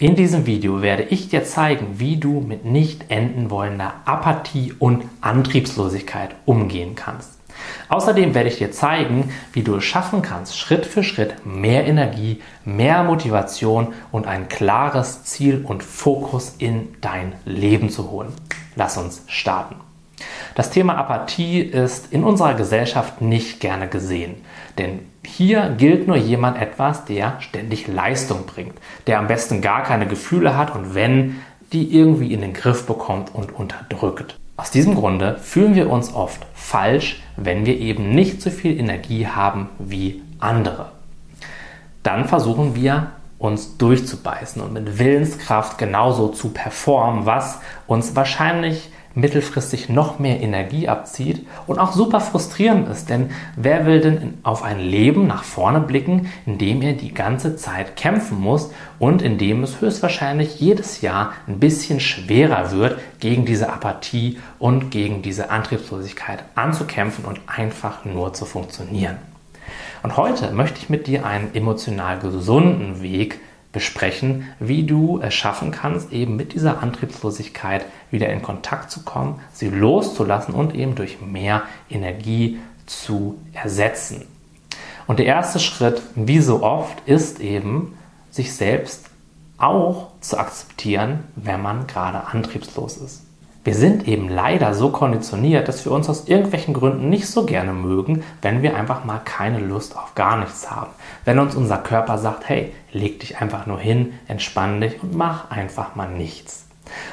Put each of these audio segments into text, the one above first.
In diesem Video werde ich dir zeigen, wie du mit nicht enden wollender Apathie und Antriebslosigkeit umgehen kannst. Außerdem werde ich dir zeigen, wie du es schaffen kannst, Schritt für Schritt mehr Energie, mehr Motivation und ein klares Ziel und Fokus in dein Leben zu holen. Lass uns starten. Das Thema Apathie ist in unserer Gesellschaft nicht gerne gesehen, denn hier gilt nur jemand etwas, der ständig Leistung bringt, der am besten gar keine Gefühle hat und wenn, die irgendwie in den Griff bekommt und unterdrückt. Aus diesem Grunde fühlen wir uns oft falsch, wenn wir eben nicht so viel Energie haben wie andere. Dann versuchen wir uns durchzubeißen und mit Willenskraft genauso zu performen, was uns wahrscheinlich mittelfristig noch mehr Energie abzieht und auch super frustrierend ist. Denn wer will denn auf ein Leben nach vorne blicken, in dem er die ganze Zeit kämpfen muss und in dem es höchstwahrscheinlich jedes Jahr ein bisschen schwerer wird, gegen diese Apathie und gegen diese Antriebslosigkeit anzukämpfen und einfach nur zu funktionieren. Und heute möchte ich mit dir einen emotional gesunden Weg besprechen, wie du es schaffen kannst, eben mit dieser Antriebslosigkeit wieder in Kontakt zu kommen, sie loszulassen und eben durch mehr Energie zu ersetzen. Und der erste Schritt, wie so oft, ist eben, sich selbst auch zu akzeptieren, wenn man gerade antriebslos ist. Wir sind eben leider so konditioniert, dass wir uns aus irgendwelchen Gründen nicht so gerne mögen, wenn wir einfach mal keine Lust auf gar nichts haben. Wenn uns unser Körper sagt, hey, leg dich einfach nur hin, entspann dich und mach einfach mal nichts.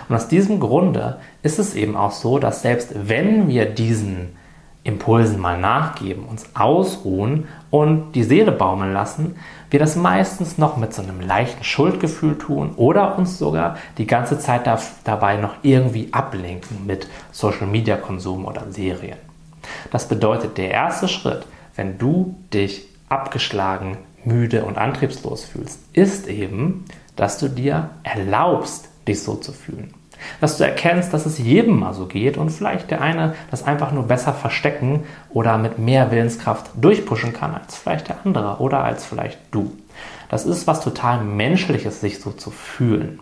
Und aus diesem Grunde ist es eben auch so, dass selbst wenn wir diesen Impulsen mal nachgeben, uns ausruhen und die Seele baumeln lassen, wir das meistens noch mit so einem leichten Schuldgefühl tun oder uns sogar die ganze Zeit da, dabei noch irgendwie ablenken mit Social Media Konsum oder Serien. Das bedeutet, der erste Schritt, wenn du dich abgeschlagen, müde und antriebslos fühlst, ist eben, dass du dir erlaubst, dich so zu fühlen. Dass du erkennst, dass es jedem mal so geht und vielleicht der eine das einfach nur besser verstecken oder mit mehr Willenskraft durchpushen kann als vielleicht der andere oder als vielleicht du. Das ist was total Menschliches, sich so zu fühlen.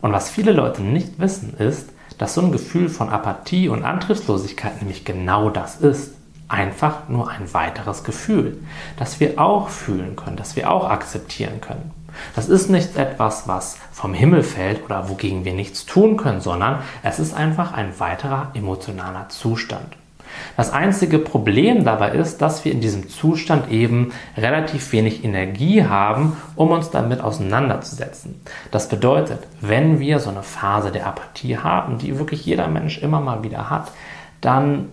Und was viele Leute nicht wissen, ist, dass so ein Gefühl von Apathie und Antriebslosigkeit nämlich genau das ist. Einfach nur ein weiteres Gefühl, das wir auch fühlen können, das wir auch akzeptieren können. Das ist nicht etwas, was vom Himmel fällt oder wogegen wir nichts tun können, sondern es ist einfach ein weiterer emotionaler Zustand. Das einzige Problem dabei ist, dass wir in diesem Zustand eben relativ wenig Energie haben, um uns damit auseinanderzusetzen. Das bedeutet, wenn wir so eine Phase der Apathie haben, die wirklich jeder Mensch immer mal wieder hat, dann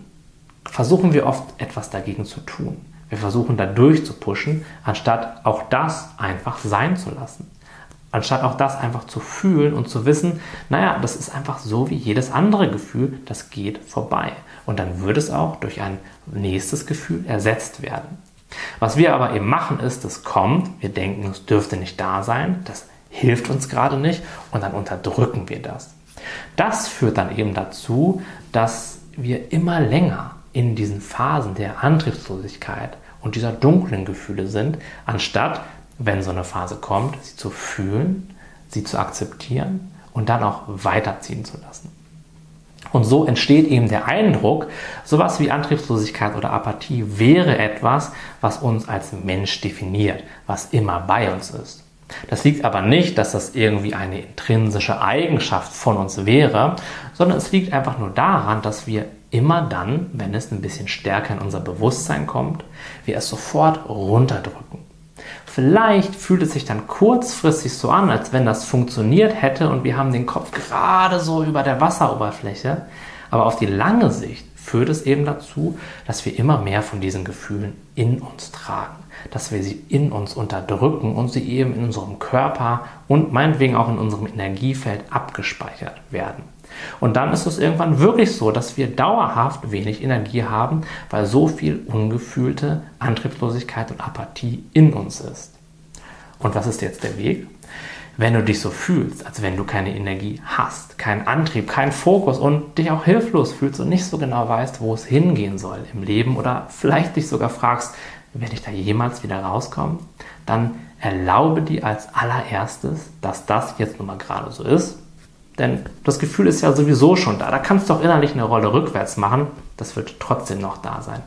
versuchen wir oft etwas dagegen zu tun. Wir versuchen da durchzupushen, anstatt auch das einfach sein zu lassen. Anstatt auch das einfach zu fühlen und zu wissen, naja, das ist einfach so wie jedes andere Gefühl, das geht vorbei. Und dann wird es auch durch ein nächstes Gefühl ersetzt werden. Was wir aber eben machen ist, es kommt, wir denken, es dürfte nicht da sein, das hilft uns gerade nicht und dann unterdrücken wir das. Das führt dann eben dazu, dass wir immer länger in diesen Phasen der Antriebslosigkeit und dieser dunklen Gefühle sind, anstatt, wenn so eine Phase kommt, sie zu fühlen, sie zu akzeptieren und dann auch weiterziehen zu lassen. Und so entsteht eben der Eindruck, sowas wie Antriebslosigkeit oder Apathie wäre etwas, was uns als Mensch definiert, was immer bei uns ist. Das liegt aber nicht, dass das irgendwie eine intrinsische Eigenschaft von uns wäre, sondern es liegt einfach nur daran, dass wir immer dann, wenn es ein bisschen stärker in unser Bewusstsein kommt, wir es sofort runterdrücken. Vielleicht fühlt es sich dann kurzfristig so an, als wenn das funktioniert hätte und wir haben den Kopf gerade so über der Wasseroberfläche, aber auf die lange Sicht führt es eben dazu, dass wir immer mehr von diesen Gefühlen in uns tragen, dass wir sie in uns unterdrücken und sie eben in unserem Körper und meinetwegen auch in unserem Energiefeld abgespeichert werden. Und dann ist es irgendwann wirklich so, dass wir dauerhaft wenig Energie haben, weil so viel ungefühlte Antriebslosigkeit und Apathie in uns ist. Und was ist jetzt der Weg? Wenn du dich so fühlst, als wenn du keine Energie hast, keinen Antrieb, keinen Fokus und dich auch hilflos fühlst und nicht so genau weißt, wo es hingehen soll im Leben oder vielleicht dich sogar fragst, werde ich da jemals wieder rauskommen, dann erlaube dir als allererstes, dass das jetzt nun mal gerade so ist. Denn das Gefühl ist ja sowieso schon da. Da kannst du auch innerlich eine Rolle rückwärts machen. Das wird trotzdem noch da sein.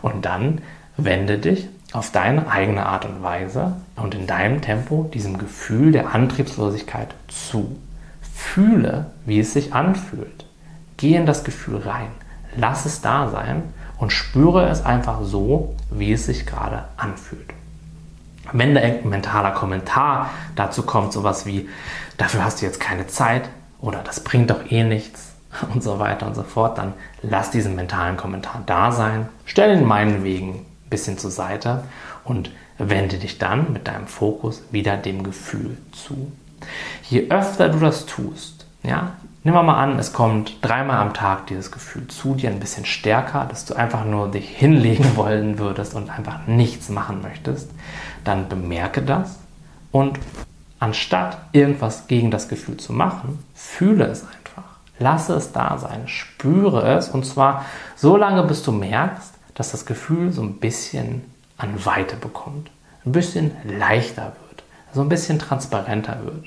Und dann wende dich auf deine eigene Art und Weise und in deinem Tempo diesem Gefühl der Antriebslosigkeit zu. Fühle, wie es sich anfühlt. Geh in das Gefühl rein. Lass es da sein und spüre es einfach so, wie es sich gerade anfühlt. Wenn da irgendein mentaler Kommentar dazu kommt, sowas wie, dafür hast du jetzt keine Zeit oder das bringt doch eh nichts und so weiter und so fort, dann lass diesen mentalen Kommentar da sein, stell ihn meinen Wegen ein bisschen zur Seite und wende dich dann mit deinem Fokus wieder dem Gefühl zu. Je öfter du das tust, ja, Nehmen wir mal an, es kommt dreimal am Tag dieses Gefühl zu dir ein bisschen stärker, dass du einfach nur dich hinlegen wollen würdest und einfach nichts machen möchtest. Dann bemerke das und anstatt irgendwas gegen das Gefühl zu machen, fühle es einfach. Lasse es da sein, spüre es und zwar so lange, bis du merkst, dass das Gefühl so ein bisschen an Weite bekommt, ein bisschen leichter wird, so ein bisschen transparenter wird.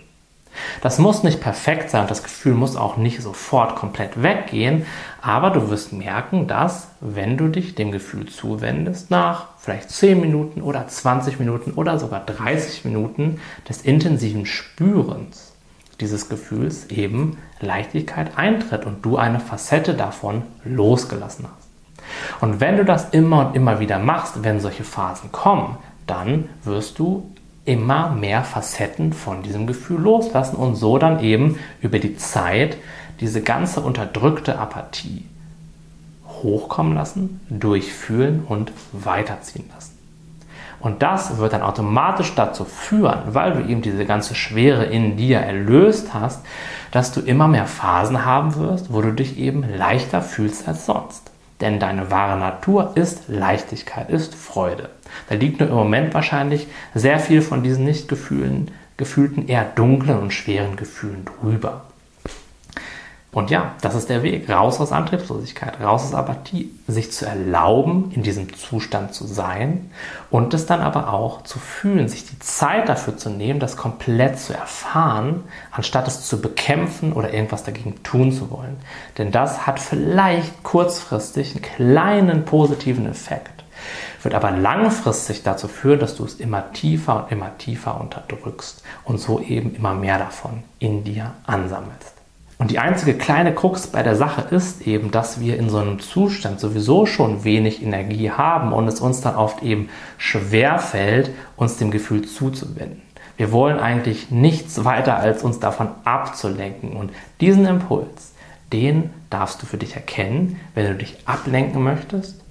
Das muss nicht perfekt sein und das Gefühl muss auch nicht sofort komplett weggehen, aber du wirst merken, dass, wenn du dich dem Gefühl zuwendest, nach vielleicht 10 Minuten oder 20 Minuten oder sogar 30 Minuten des intensiven Spürens dieses Gefühls eben Leichtigkeit eintritt und du eine Facette davon losgelassen hast. Und wenn du das immer und immer wieder machst, wenn solche Phasen kommen, dann wirst du immer mehr Facetten von diesem Gefühl loslassen und so dann eben über die Zeit diese ganze unterdrückte Apathie hochkommen lassen, durchfühlen und weiterziehen lassen. Und das wird dann automatisch dazu führen, weil du eben diese ganze Schwere in dir erlöst hast, dass du immer mehr Phasen haben wirst, wo du dich eben leichter fühlst als sonst. Denn deine wahre Natur ist Leichtigkeit, ist Freude. Da liegt nur im Moment wahrscheinlich sehr viel von diesen nicht gefühlten, eher dunklen und schweren Gefühlen drüber. Und ja, das ist der Weg. Raus aus Antriebslosigkeit, raus aus Apathie, sich zu erlauben, in diesem Zustand zu sein und es dann aber auch zu fühlen, sich die Zeit dafür zu nehmen, das komplett zu erfahren, anstatt es zu bekämpfen oder irgendwas dagegen tun zu wollen. Denn das hat vielleicht kurzfristig einen kleinen positiven Effekt, wird aber langfristig dazu führen, dass du es immer tiefer und immer tiefer unterdrückst und so eben immer mehr davon in dir ansammelst. Und die einzige kleine Krux bei der Sache ist eben, dass wir in so einem Zustand sowieso schon wenig Energie haben und es uns dann oft eben schwer fällt, uns dem Gefühl zuzuwenden. Wir wollen eigentlich nichts weiter, als uns davon abzulenken. Und diesen Impuls, den darfst du für dich erkennen, wenn du dich ablenken möchtest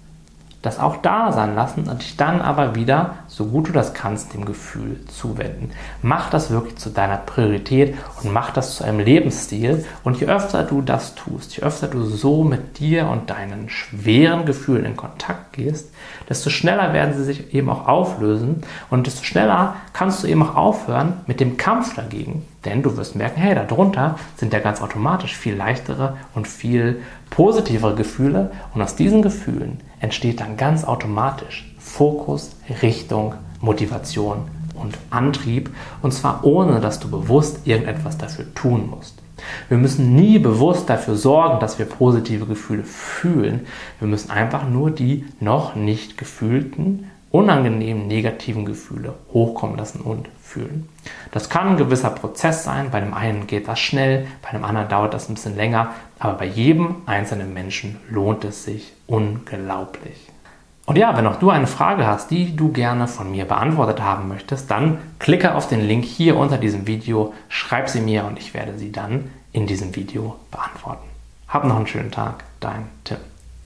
das auch da sein lassen und dich dann aber wieder, so gut du das kannst, dem Gefühl zuwenden. Mach das wirklich zu deiner Priorität und mach das zu einem Lebensstil. Und je öfter du das tust, je öfter du so mit dir und deinen schweren Gefühlen in Kontakt gehst, desto schneller werden sie sich eben auch auflösen und desto schneller kannst du eben auch aufhören mit dem Kampf dagegen. Denn du wirst merken, hey, darunter sind ja ganz automatisch viel leichtere und viel positivere Gefühle und aus diesen Gefühlen entsteht dann ganz automatisch Fokus, Richtung, Motivation und Antrieb und zwar ohne, dass du bewusst irgendetwas dafür tun musst. Wir müssen nie bewusst dafür sorgen, dass wir positive Gefühle fühlen. Wir müssen einfach nur die noch nicht gefühlten, unangenehmen, negativen Gefühle hochkommen lassen und fühlen. Das kann ein gewisser Prozess sein. Bei dem einen geht das schnell, bei dem anderen dauert das ein bisschen länger. Aber bei jedem einzelnen Menschen lohnt es sich unglaublich. Und ja, wenn auch du eine Frage hast, die du gerne von mir beantwortet haben möchtest, dann klicke auf den Link hier unter diesem Video, schreib sie mir und ich werde sie dann in diesem Video beantworten. Hab noch einen schönen Tag, dein Tim.